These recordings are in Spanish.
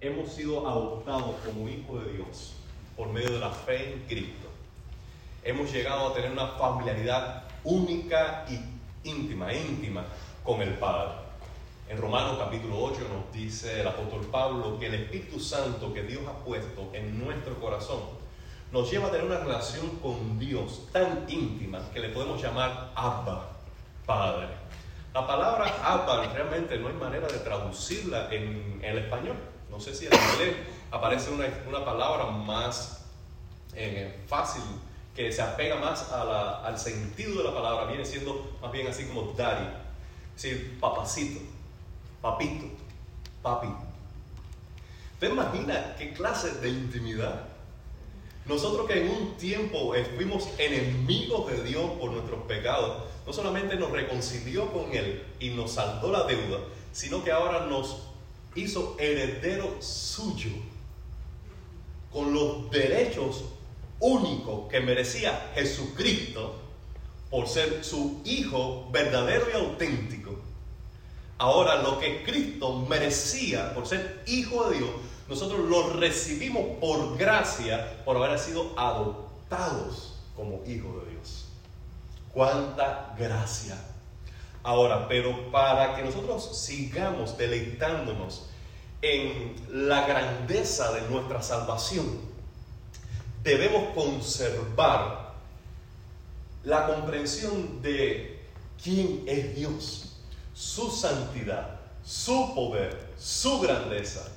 hemos sido adoptados como hijos de Dios por medio de la fe en Cristo, hemos llegado a tener una familiaridad única y íntima, íntima con el Padre. En Romanos capítulo 8 nos dice el apóstol Pablo que el Espíritu Santo que Dios ha puesto en nuestro corazón nos lleva a tener una relación con Dios tan íntima que le podemos llamar Abba, Padre. La palabra Abba realmente no hay manera de traducirla en, el español. No sé si en inglés aparece una, palabra más eh, fácil que se apega más al sentido de la palabra, viene siendo más bien así como daddy, es decir, papacito, papito, papi. ¿Te imaginas qué clase de intimidad? Nosotros que en un tiempo fuimos enemigos de Dios por nuestros pecados, no solamente nos reconcilió con Él y nos saldó la deuda, sino que ahora nos hizo heredero suyo, con los derechos único que merecía Jesucristo por ser su Hijo verdadero y auténtico. Ahora lo que Cristo merecía por ser Hijo de Dios, nosotros lo recibimos por gracia, por haber sido adoptados como hijos de Dios. Cuánta gracia. Ahora, pero para que nosotros sigamos deleitándonos en la grandeza de nuestra salvación, debemos conservar la comprensión de quién es Dios, su santidad, su poder, su grandeza.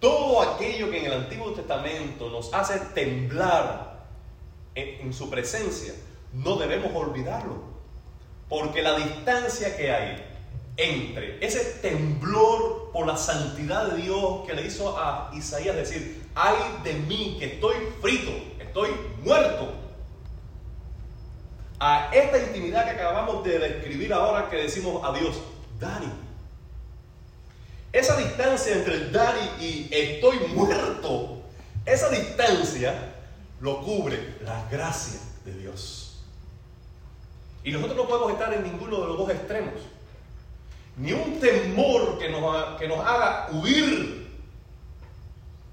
Todo aquello que en el Antiguo Testamento nos hace temblar en, su presencia, no debemos olvidarlo. Porque la distancia que hay entre ese temblor por la santidad de Dios que le hizo a Isaías decir, ay de mí que estoy frito, estoy muerto. A esta intimidad que acabamos de describir ahora que decimos a Dios, Daddy. Esa distancia entre el Daddy y estoy muerto, esa distancia lo cubre la gracia de Dios. Y nosotros no podemos estar en ninguno de los dos extremos. Ni un temor que nos, que nos haga huir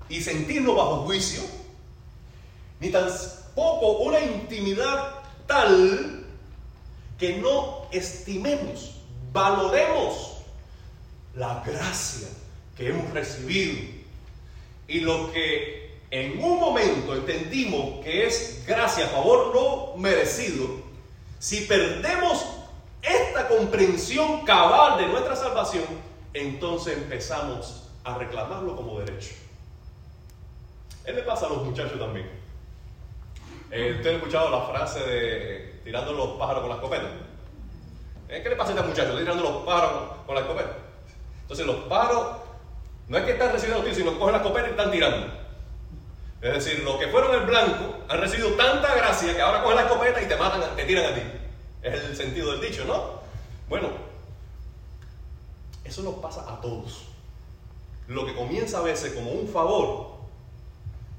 y sentirnos bajo juicio, ni tampoco una intimidad tal que no estimemos, valoremos la gracia que hemos recibido y lo que en un momento entendimos que es gracia, favor no merecido, si perdemos esta comprensión cabal de nuestra salvación, entonces empezamos a reclamarlo como derecho. Él le pasa a los muchachos también. Eh, ¿Usted ha escuchado la frase de tirando los pájaros con la escopeta? ¿Eh? ¿Qué le pasa a este muchacho? Tirando los pájaros con la escopeta. Entonces los pájaros no es que están recibiendo tiros, sino que cogen la escopeta y están tirando. Es decir, los que fueron el blanco han recibido tanta gracia que ahora cogen la escopeta y te matan, te tiran a ti. Es el sentido del dicho, ¿no? Bueno, eso nos pasa a todos. Lo que comienza a veces como un favor,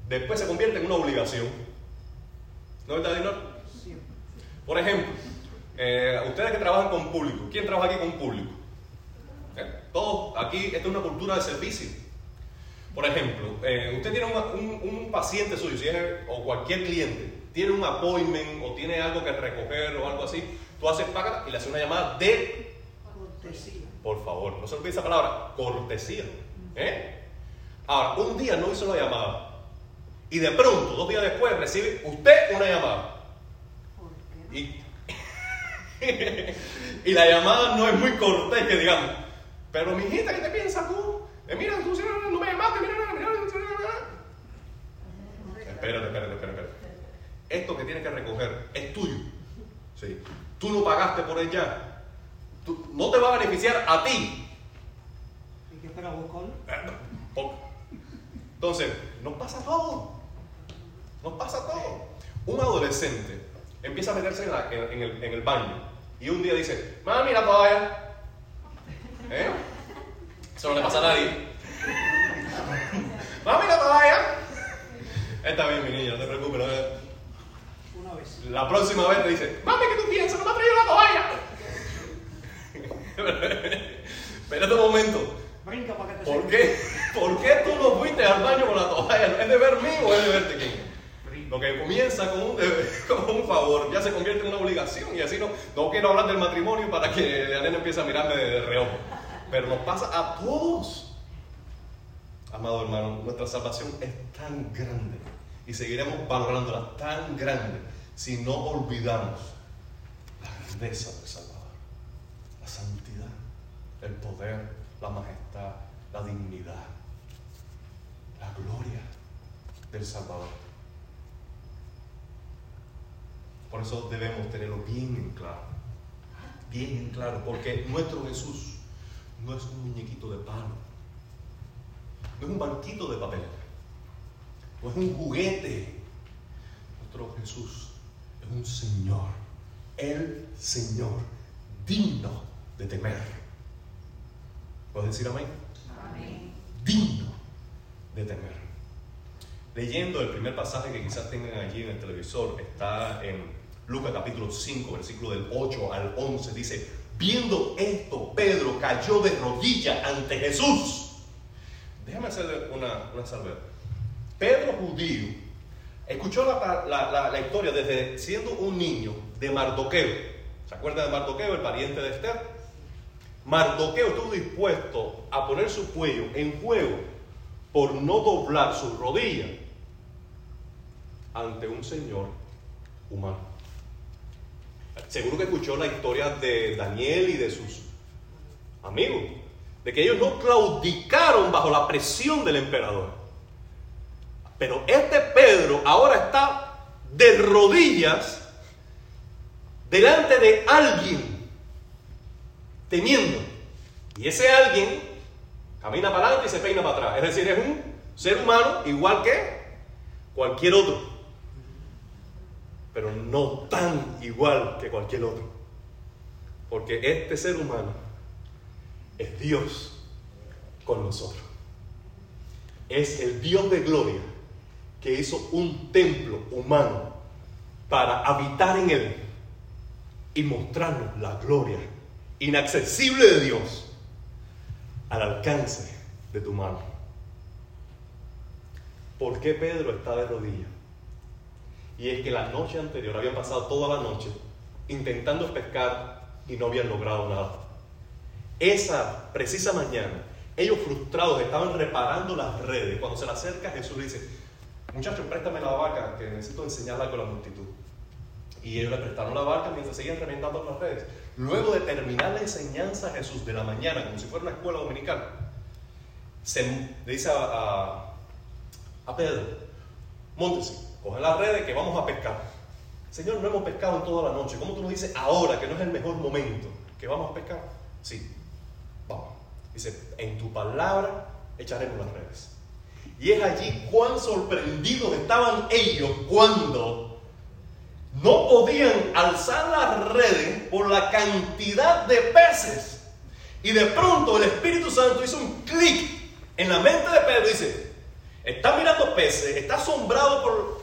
después se convierte en una obligación. ¿No es verdad, Por ejemplo, eh, ustedes que trabajan con público, ¿quién trabaja aquí con público? ¿Eh? Todos, aquí, esta es una cultura de servicio. Por ejemplo, eh, usted tiene un, paciente suyo, o cualquier cliente, tiene un appointment o tiene algo que recoger o algo así, tú haces paga y le haces una llamada de cortesía. Por favor, no se olvide esa palabra, cortesía. Ahora, un día no hizo la llamada y de pronto, dos días después, recibe usted una llamada. Y, y la llamada no es muy cortés, que digamos. Pero mi hijita, ¿qué te piensas tú? Eh, mira, tú no me llamaste, mira, mira, mira. Espérate, espérate, espérate, Esto que tienes que recoger es tuyo. ¿sí? Tú no pagaste por ella. no te va a beneficiar a ti. ¿Y qué espera vos con? Entonces, no pasa todo. Nos pasa todo. Un adolescente empieza a meterse en, el, baño y un día dice, mami, la toalla. No le pasa a nadie. mami, la toalla. Está bien, mi niña, no te preocupes. Una vez. La próxima vez te dice, mami, ¿qué tú piensas? No me ha traído la toalla. Espérate un momento. Brinca para que te ¿Por qué? ¿Por qué tú no fuiste al baño con la toalla? ¿Es deber mío o es deber de quién? Lo que comienza con un, como un favor ya se convierte en una obligación y así no, no quiero hablar del matrimonio para que la nena empiece a mirarme de reojo. Pero nos pasa a todos. Amado hermano, nuestra salvación es tan grande y seguiremos valorándola tan grande si no olvidamos la grandeza del Salvador, la santidad, el poder, la majestad, la dignidad, la gloria del Salvador. Por eso debemos tenerlo bien en claro, bien en claro, porque nuestro Jesús no es un muñequito de palo, no es un banquito de papel, no es un juguete. Nuestro Jesús es un Señor, el Señor, digno de temer. ¿Puedes decir amén? Amén. Digno de temer. Leyendo el primer pasaje que quizás tengan allí en el televisor, está en Lucas capítulo 5, versículo del 8 al 11, dice, viendo esto, Pedro cayó de rodillas ante Jesús. Déjame hacer una, una salvedad. Pedro judío escuchó la, historia desde siendo un niño de Mardoqueo. ¿Se acuerdan de Mardoqueo, el pariente de Esther? Mardoqueo estuvo dispuesto a poner su cuello en juego por no doblar su rodilla ante un Señor humano. Seguro que escuchó la historia de Daniel y de sus amigos, de que ellos no claudicaron bajo la presión del emperador. Pero este Pedro ahora está de rodillas delante de alguien, temiendo. Y ese alguien camina para adelante y se peina para atrás. Es decir, es un ser humano igual que cualquier otro pero no tan igual que cualquier otro. Porque este ser humano es Dios con nosotros. Es el Dios de gloria que hizo un templo humano para habitar en él y mostrarnos la gloria inaccesible de Dios al alcance de tu mano. ¿Por qué Pedro está de rodillas? Y es que la noche anterior habían pasado toda la noche intentando pescar y no habían logrado nada. Esa precisa mañana, ellos frustrados estaban reparando las redes. Cuando se le acerca Jesús le dice, muchachos, préstame la barca que necesito enseñarla con la multitud. Y ellos le prestaron la barca mientras seguían reventando las redes. Luego de terminar la enseñanza a Jesús de la mañana, como si fuera una escuela dominical, se le dice a, a, Pedro, montese coge las redes que vamos a pescar. Señor, no hemos pescado en toda la noche. ¿Cómo tú nos dices ahora que no es el mejor momento que vamos a pescar? Sí, vamos. Dice, en tu palabra echaremos las redes. Y es allí cuán sorprendidos estaban ellos cuando no podían alzar las redes por la cantidad de peces. Y de pronto el Espíritu Santo hizo un clic en la mente de Pedro y dice, está mirando peces, está asombrado por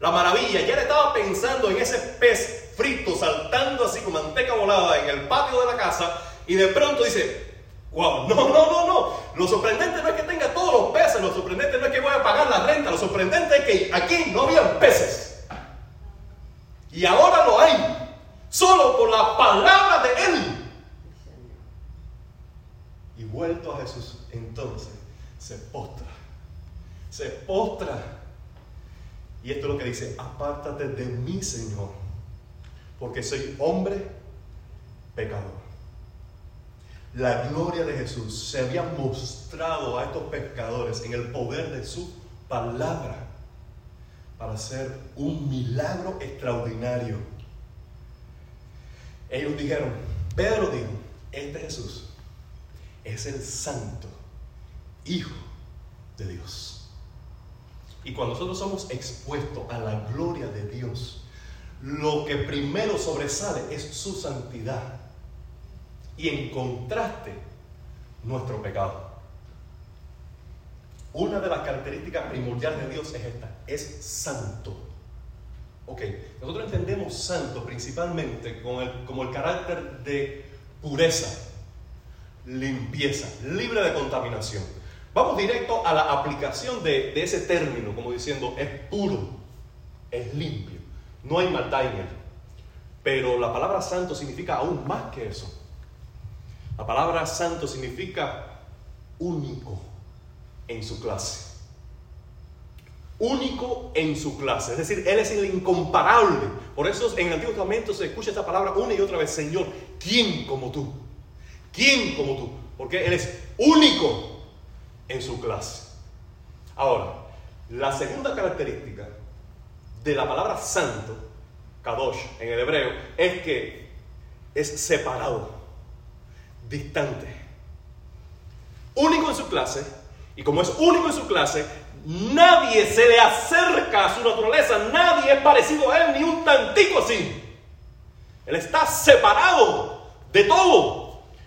la maravilla, ya le estaba pensando en ese pez frito saltando así con manteca volada en el patio de la casa y de pronto dice, wow, no, no, no, no. Lo sorprendente no es que tenga todos los peces, lo sorprendente no es que voy a pagar la renta, lo sorprendente es que aquí no había peces. Y ahora lo hay, solo por la palabra de Él. Y vuelto a Jesús, entonces se postra, se postra y esto es lo que dice, apártate de mí, Señor, porque soy hombre pecador. La gloria de Jesús se había mostrado a estos pescadores en el poder de su palabra para hacer un milagro extraordinario. Ellos dijeron, Pedro dijo, este Jesús es el santo Hijo de Dios. Y cuando nosotros somos expuestos a la gloria de Dios, lo que primero sobresale es su santidad. Y en contraste, nuestro pecado. Una de las características primordiales de Dios es esta, es santo. Ok, nosotros entendemos santo principalmente como el, como el carácter de pureza, limpieza, libre de contaminación. Vamos directo a la aplicación de, ese término, como diciendo, es puro, es limpio, no hay maldad en él. Pero la palabra santo significa aún más que eso. La palabra santo significa único en su clase. Único en su clase. Es decir, Él es el incomparable. Por eso en el Antiguo Testamento se escucha esta palabra una y otra vez. Señor, ¿quién como tú? ¿Quién como tú? Porque Él es único en su clase. Ahora, la segunda característica de la palabra santo, kadosh en el hebreo, es que es separado, distante, único en su clase, y como es único en su clase, nadie se le acerca a su naturaleza, nadie es parecido a él ni un tantico así. Él está separado de todo.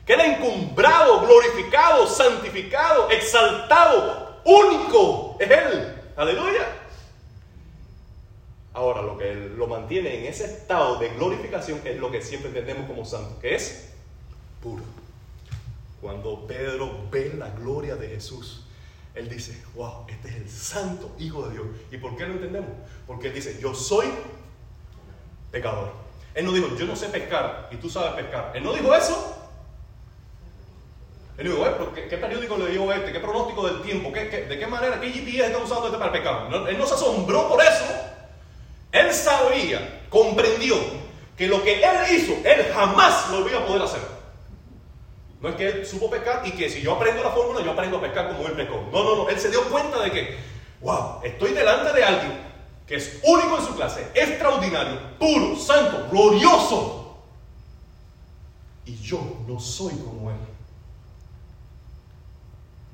Queda encumbrado, glorificado, santificado, exaltado, único es Él. Aleluya. Ahora, lo que lo mantiene en ese estado de glorificación es lo que siempre entendemos como santo, que es puro. Cuando Pedro ve la gloria de Jesús, él dice, wow, este es el santo Hijo de Dios. ¿Y por qué lo entendemos? Porque él dice, yo soy pecador. Él no dijo, yo no sé pescar y tú sabes pescar. Él no dijo eso. Él dijo, ¿qué, ¿qué, periódico le dio este? ¿Qué pronóstico del tiempo? ¿Qué, de qué manera? ¿Qué GPS está usando este para pescar? él no se asombró por eso. Él sabía, comprendió que lo que él hizo, él jamás lo iba a poder hacer. No es que él supo pescar y que si yo aprendo la fórmula, yo aprendo a pescar como él pescó. No, no, no. Él se dio cuenta de que, wow, estoy delante de alguien que es único en su clase, extraordinario, puro, santo, glorioso. Y yo no soy como él.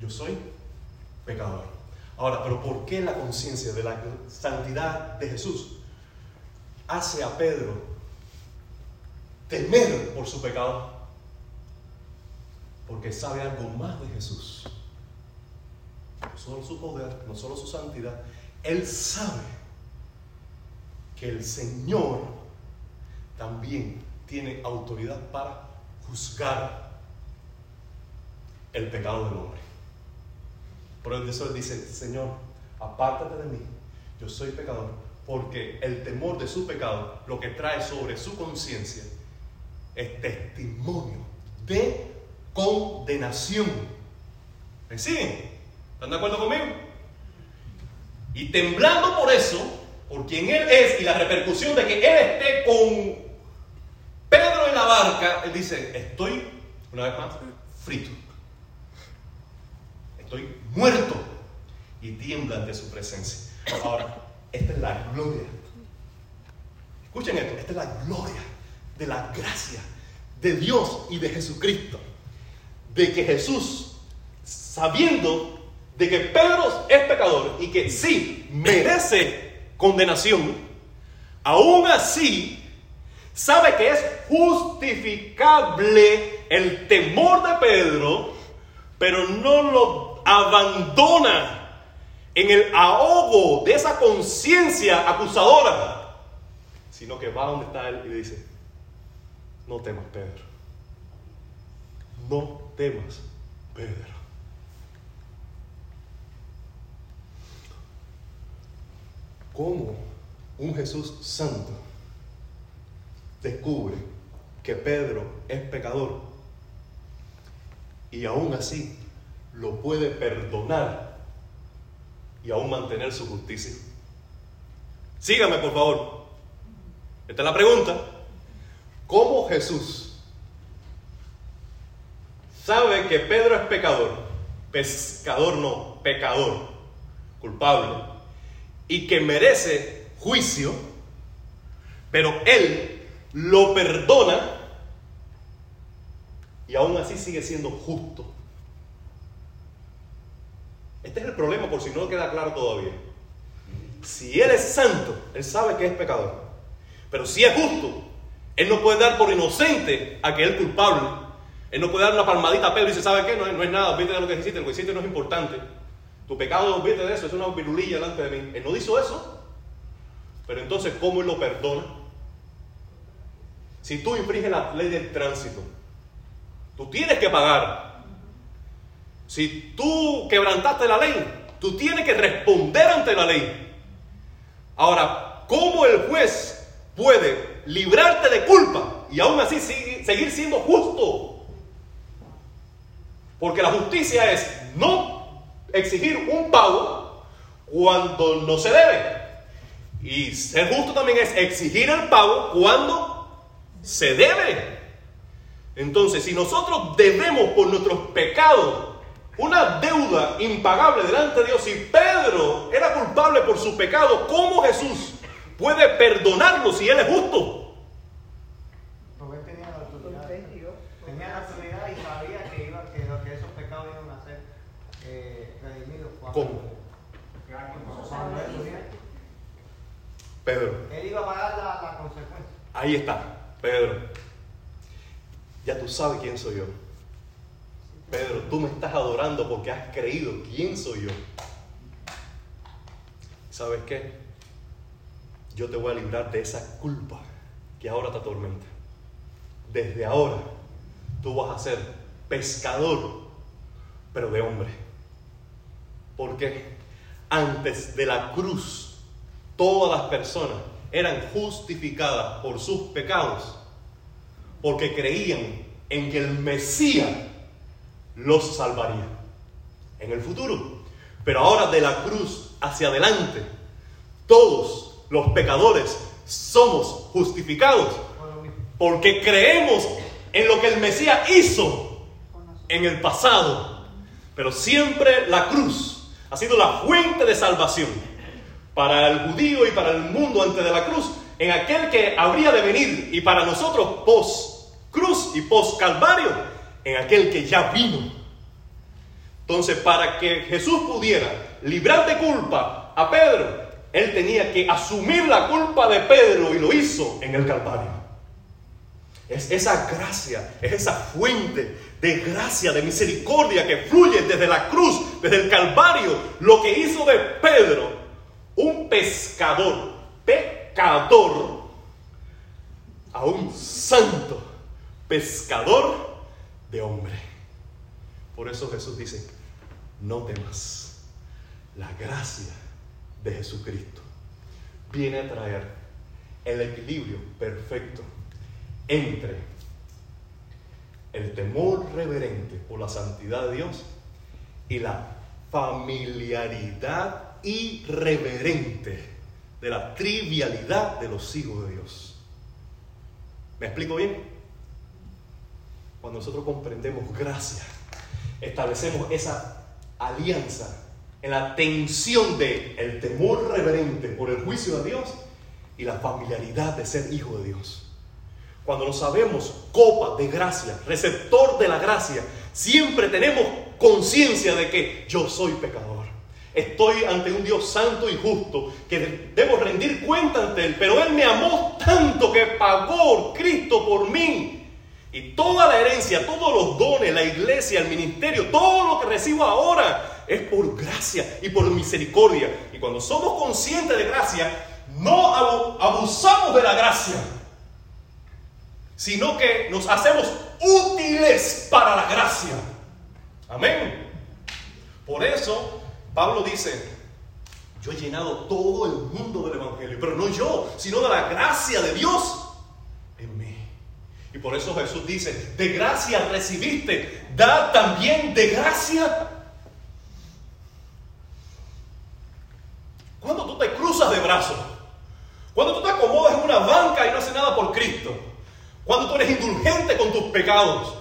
Yo soy pecador. Ahora, pero ¿por qué la conciencia de la santidad de Jesús hace a Pedro temer por su pecado? Porque sabe algo más de Jesús. No solo su poder, no solo su santidad. Él sabe que el Señor también tiene autoridad para juzgar el pecado del hombre. Por eso él dice, Señor, apártate de mí, yo soy pecador, porque el temor de su pecado lo que trae sobre su conciencia es testimonio de condenación. ¿Me siguen? ¿Están de acuerdo conmigo? Y temblando por eso, por quien Él es y la repercusión de que Él esté con Pedro en la barca, Él dice, estoy, una vez más, frito. Estoy muerto. Y tiembla ante su presencia. Ahora, esta es la gloria. Escuchen esto, esta es la gloria de la gracia de Dios y de Jesucristo de que Jesús, sabiendo de que Pedro es pecador y que sí merece condenación, aún así sabe que es justificable el temor de Pedro, pero no lo abandona en el ahogo de esa conciencia acusadora, sino que va donde está él y dice, no temas Pedro, no temas, Pedro. ¿Cómo un Jesús santo descubre que Pedro es pecador y aún así lo puede perdonar y aún mantener su justicia? Sígame, por favor. Esta es la pregunta. ¿Cómo Jesús sabe que Pedro es pecador, pescador no, pecador, culpable, y que merece juicio, pero él lo perdona y aún así sigue siendo justo. Este es el problema por si no queda claro todavía. Si él es santo, él sabe que es pecador. Pero si es justo, él no puede dar por inocente a que él culpable él no puede dar una palmadita a Pedro y dice, ¿sabe qué? No, es nada, olvídate de lo que hiciste, lo que hiciste no es importante. Tu pecado, olvídate de eso, es una virulilla delante de mí. Él no hizo eso. Pero entonces, ¿cómo Él lo perdona? Si tú infringes la ley del tránsito, tú tienes que pagar. Si tú quebrantaste la ley, tú tienes que responder ante la ley. Ahora, ¿cómo el juez puede librarte de culpa y aún así seguir siendo justo? Porque la justicia es no exigir un pago cuando no se debe. Y ser justo también es exigir el pago cuando se debe. Entonces, si nosotros debemos por nuestros pecados una deuda impagable delante de Dios, y Pedro era culpable por su pecado, ¿cómo Jesús puede perdonarlo si Él es justo? Porque él tenía la autoridad. Tenía la autoridad y sabía que, iba, que, esos pecados iban a ser eh, redimidos. ¿Cómo? Pedro. Él iba a pagar la, la consecuencia. Ahí está, Pedro. Ya tú sabes quién soy yo. Pedro, tú me estás adorando porque has creído quién soy yo. ¿Sabes qué? Yo te voy a librar de esa culpa que ahora te atormenta. Desde ahora tú vas a ser pescador, pero de hombre. Porque antes de la cruz, todas las personas eran justificadas por sus pecados porque creían en que el Mesías los salvaría en el futuro. Pero ahora de la cruz hacia adelante, todos los pecadores somos justificados porque creemos en lo que el Mesías hizo en el pasado. Pero siempre la cruz ha sido la fuente de salvación para el judío y para el mundo antes de la cruz, en aquel que habría de venir y para nosotros post cruz y post calvario, en aquel que ya vino. Entonces, para que Jesús pudiera librar de culpa a Pedro, él tenía que asumir la culpa de Pedro y lo hizo en el Calvario. Es esa gracia, es esa fuente de gracia, de misericordia que fluye desde la cruz, desde el Calvario, lo que hizo de Pedro un pescador, pecador, a un santo pescador de hombre. Por eso Jesús dice, no temas, la gracia de Jesucristo viene a traer el equilibrio perfecto entre el temor reverente por la santidad de Dios y la familiaridad irreverente de la trivialidad de los hijos de Dios. ¿Me explico bien? Cuando nosotros comprendemos gracia, establecemos esa alianza en la tensión de el temor reverente por el juicio de Dios y la familiaridad de ser hijo de Dios. Cuando nos sabemos copa de gracia, receptor de la gracia, siempre tenemos conciencia de que yo soy pecador. Estoy ante un Dios santo y justo que debo rendir cuenta ante Él, pero Él me amó tanto que pagó Cristo por mí y toda la herencia, todos los dones, la iglesia, el ministerio, todo lo que recibo ahora es por gracia y por misericordia. Y cuando somos conscientes de gracia, no abusamos de la gracia, sino que nos hacemos útiles para la gracia. Amén. Por eso Pablo dice, yo he llenado todo el mundo del Evangelio, pero no yo, sino de la gracia de Dios y por eso Jesús dice, de gracia recibiste, da también de gracia. Cuando tú te cruzas de brazos, cuando tú te acomodas en una banca y no haces nada por Cristo, cuando tú eres indulgente con tus pecados,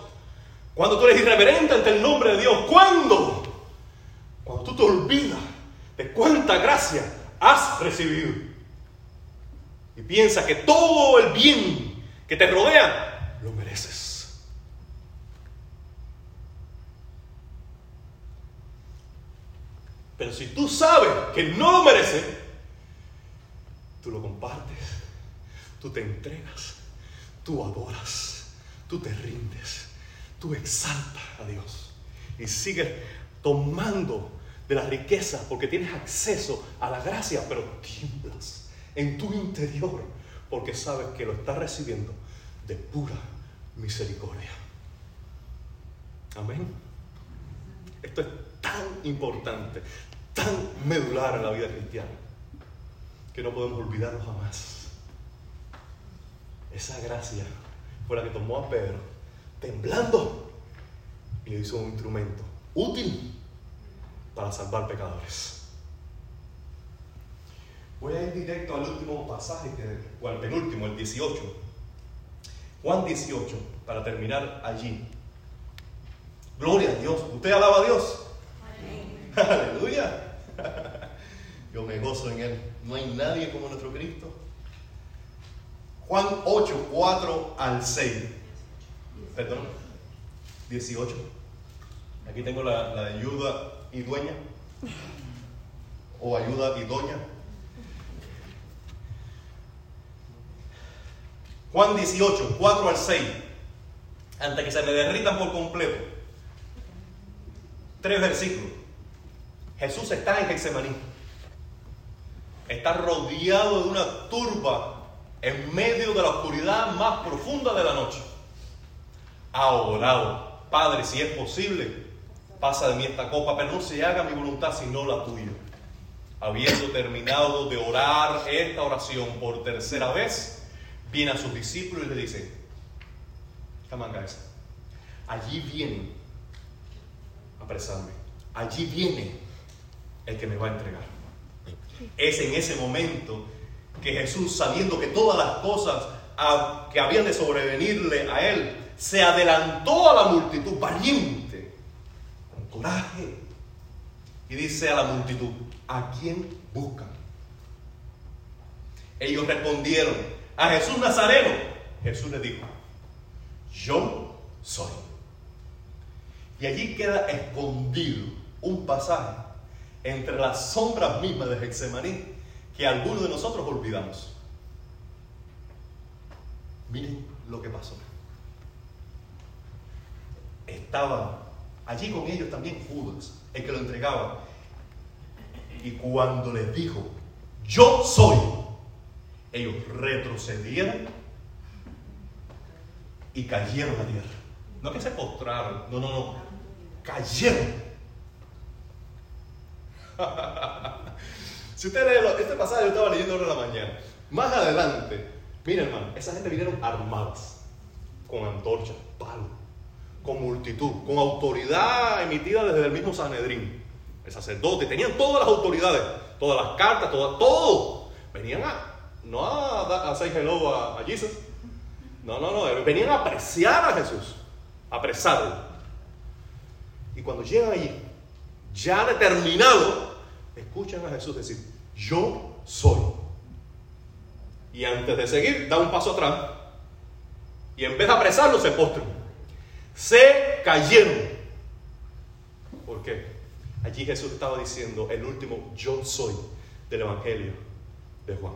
cuando tú eres irreverente ante el nombre de Dios, ¿cuándo? Cuando tú te olvidas de cuánta gracia has recibido y piensas que todo el bien que te rodea lo mereces. Pero si tú sabes que no lo mereces, tú lo compartes, tú te entregas, tú adoras, tú te rindes, tú exaltas a Dios y sigues tomando de la riqueza porque tienes acceso a la gracia, pero tiemblas en tu interior porque sabes que lo estás recibiendo de pura misericordia. Amén. Esto es tan importante, tan medular en la vida cristiana, que no podemos olvidarlo jamás. Esa gracia fue la que tomó a Pedro, temblando, y le hizo un instrumento útil para salvar pecadores. Voy a ir directo al último pasaje, o al penúltimo, el 18. Juan 18, para terminar allí. Gloria a Dios. ¿Usted alaba a Dios? Aleluya. Yo me gozo en Él. No hay nadie como nuestro Cristo. Juan 8, 4 al 6. Perdón. 18. Aquí tengo la, la ayuda y dueña. O ayuda y doña. Juan 18, 4 al 6. Antes que se me derritan por completo. Tres versículos. Jesús está en Getsemaní. Está rodeado de una turba en medio de la oscuridad más profunda de la noche. Ha orado, Padre, si es posible, pasa de mí esta copa, pero no se haga mi voluntad sino la tuya. Habiendo terminado de orar esta oración por tercera vez, viene a sus discípulos y le dice, esa. Allí viene a apresarme. Allí viene el que me va a entregar. Es en ese momento que Jesús, sabiendo que todas las cosas que habían de sobrevenirle a él, se adelantó a la multitud valiente, con coraje, y dice a la multitud, ¿a quién buscan? Ellos respondieron, a Jesús Nazareno. Jesús le dijo, yo soy. Y allí queda escondido un pasaje entre las sombras mismas de Getsemaní que algunos de nosotros olvidamos. Miren lo que pasó. Estaba allí con ellos también Judas, el que lo entregaba. Y cuando les dijo, yo soy, ellos retrocedieron y cayeron a tierra. No que se postraron, no, no, no, cayeron. si usted lee este pasaje, yo estaba leyendo ahora en la mañana. Más adelante, miren hermano, esa gente vinieron armadas, con antorchas, palos, con multitud, con autoridad emitida desde el mismo Sanedrín. El sacerdote, tenían todas las autoridades, todas las cartas, todo, todo. Venían a no a, a hello a, Jesus. No, no, no. Venían a apreciar a Jesús. A apresarlo. Y cuando llegan allí, ya determinado, escuchan a Jesús decir, yo soy. Y antes de seguir, da un paso atrás. Y en vez de apresarlo, se postran. Se cayeron. ¿Por qué? Allí Jesús estaba diciendo el último yo soy del Evangelio de Juan.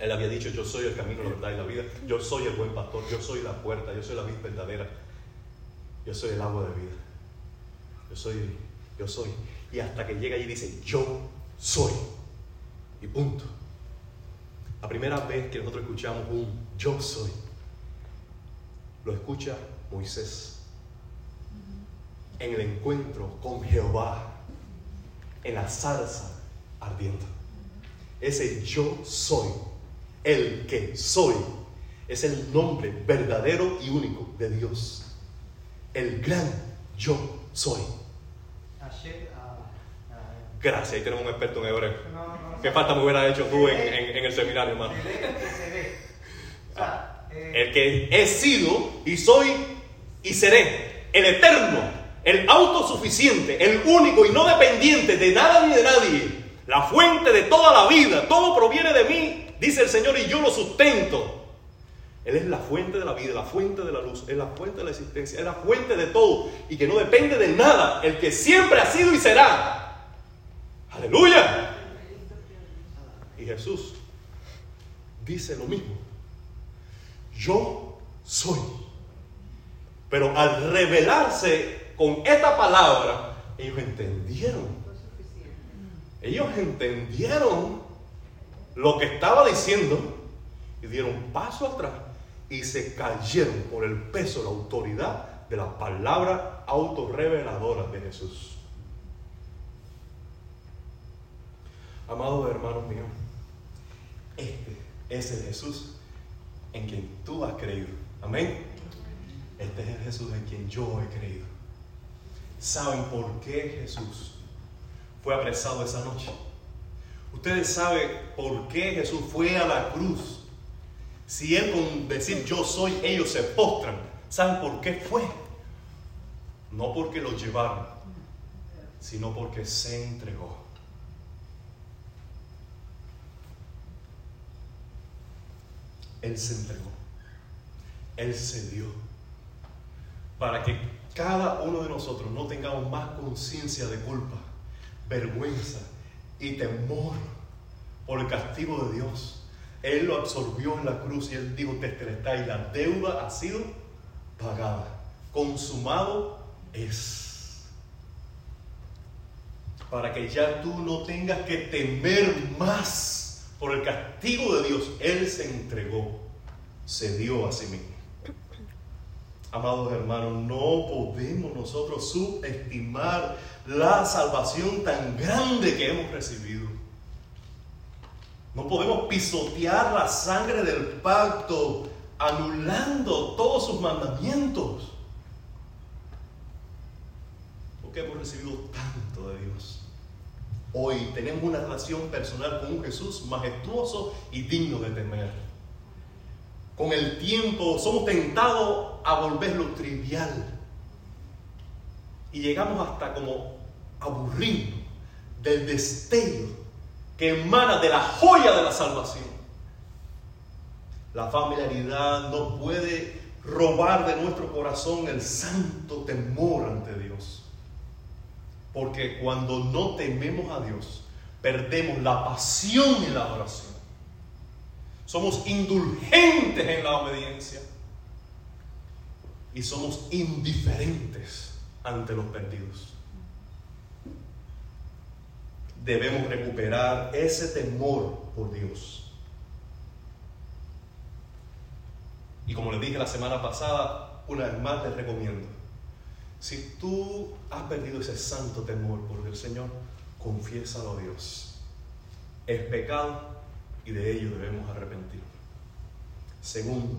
Él había dicho, yo soy el camino, la verdad y la vida, yo soy el buen pastor, yo soy la puerta, yo soy la vida verdadera, yo soy el agua de vida, yo soy, yo soy. Y hasta que llega allí dice, yo soy. Y punto. La primera vez que nosotros escuchamos un yo soy, lo escucha Moisés en el encuentro con Jehová, en la zarza ardiente. Ese yo soy el que soy es el nombre verdadero y único de Dios. El gran yo soy. Gracias, ahí tenemos un experto en hebreo. ¿Qué falta me hubiera hecho tú en, el seminario, hermano? El que he sido y soy y seré. El eterno, el autosuficiente, el único y no dependiente de nada ni de nadie. La fuente de toda la vida. Todo proviene de mí dice el Señor, y yo lo sustento. Él es la fuente de la vida, la fuente de la luz, es la fuente de la existencia, es la fuente de todo y que no depende de nada, el que siempre ha sido y será. Aleluya. Y Jesús dice lo mismo. Yo soy. Pero al revelarse con esta palabra, ellos entendieron. Ellos entendieron lo que estaba diciendo y dieron paso atrás y se cayeron por el peso, la autoridad de la palabra autorreveladora de Jesús. Amados hermanos míos, este es el Jesús en quien tú has creído. Amén. Este es el Jesús en quien yo he creído. ¿Saben por qué Jesús fue apresado esa noche? Ustedes saben por qué Jesús fue a la cruz. Si Él con decir yo soy, ellos se postran. ¿Saben por qué fue? No porque lo llevaron, sino porque se entregó. Él se entregó. Él se dio. Para que cada uno de nosotros no tengamos más conciencia de culpa, vergüenza y temor por el castigo de Dios. Él lo absorbió en la cruz y él dijo, está y la deuda ha sido pagada. Consumado es. Para que ya tú no tengas que temer más por el castigo de Dios. Él se entregó, se dio a sí mismo. Amados hermanos, no podemos nosotros subestimar la salvación tan grande que hemos recibido. No podemos pisotear la sangre del pacto anulando todos sus mandamientos. Porque hemos recibido tanto de Dios. Hoy tenemos una relación personal con un Jesús majestuoso y digno de temer con el tiempo somos tentados a volverlo trivial. Y llegamos hasta como aburrido del destello que emana de la joya de la salvación. La familiaridad no puede robar de nuestro corazón el santo temor ante Dios. Porque cuando no tememos a Dios, perdemos la pasión en la adoración. Somos indulgentes en la obediencia. Y somos indiferentes ante los perdidos. Debemos recuperar ese temor por Dios. Y como les dije la semana pasada, una vez más les recomiendo, si tú has perdido ese santo temor por el Señor, confiésalo a Dios. Es pecado, y de ello debemos arrepentirnos. Segundo,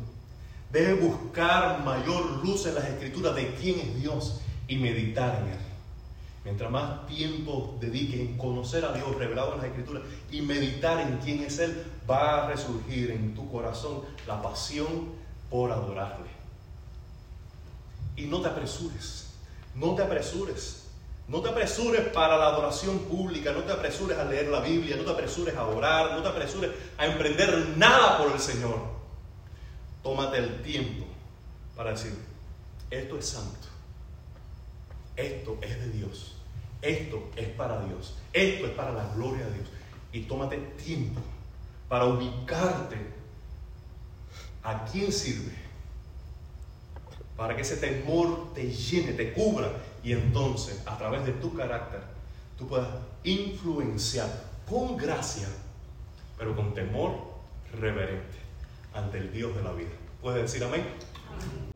debe buscar mayor luz en las escrituras de quién es Dios y meditar en Él. Mientras más tiempo dedique en conocer a Dios revelado en las escrituras y meditar en quién es Él, va a resurgir en tu corazón la pasión por adorarle. Y no te apresures, no te apresures. No te apresures para la adoración pública, no te apresures a leer la Biblia, no te apresures a orar, no te apresures a emprender nada por el Señor. Tómate el tiempo para decir, esto es santo, esto es de Dios, esto es para Dios, esto es para la gloria de Dios. Y tómate tiempo para ubicarte a quién sirve, para que ese temor te llene, te cubra y entonces, a través de tu carácter, tú puedas influenciar con gracia, pero con temor reverente ante el Dios de la vida. ¿Puedes decir amén? amén.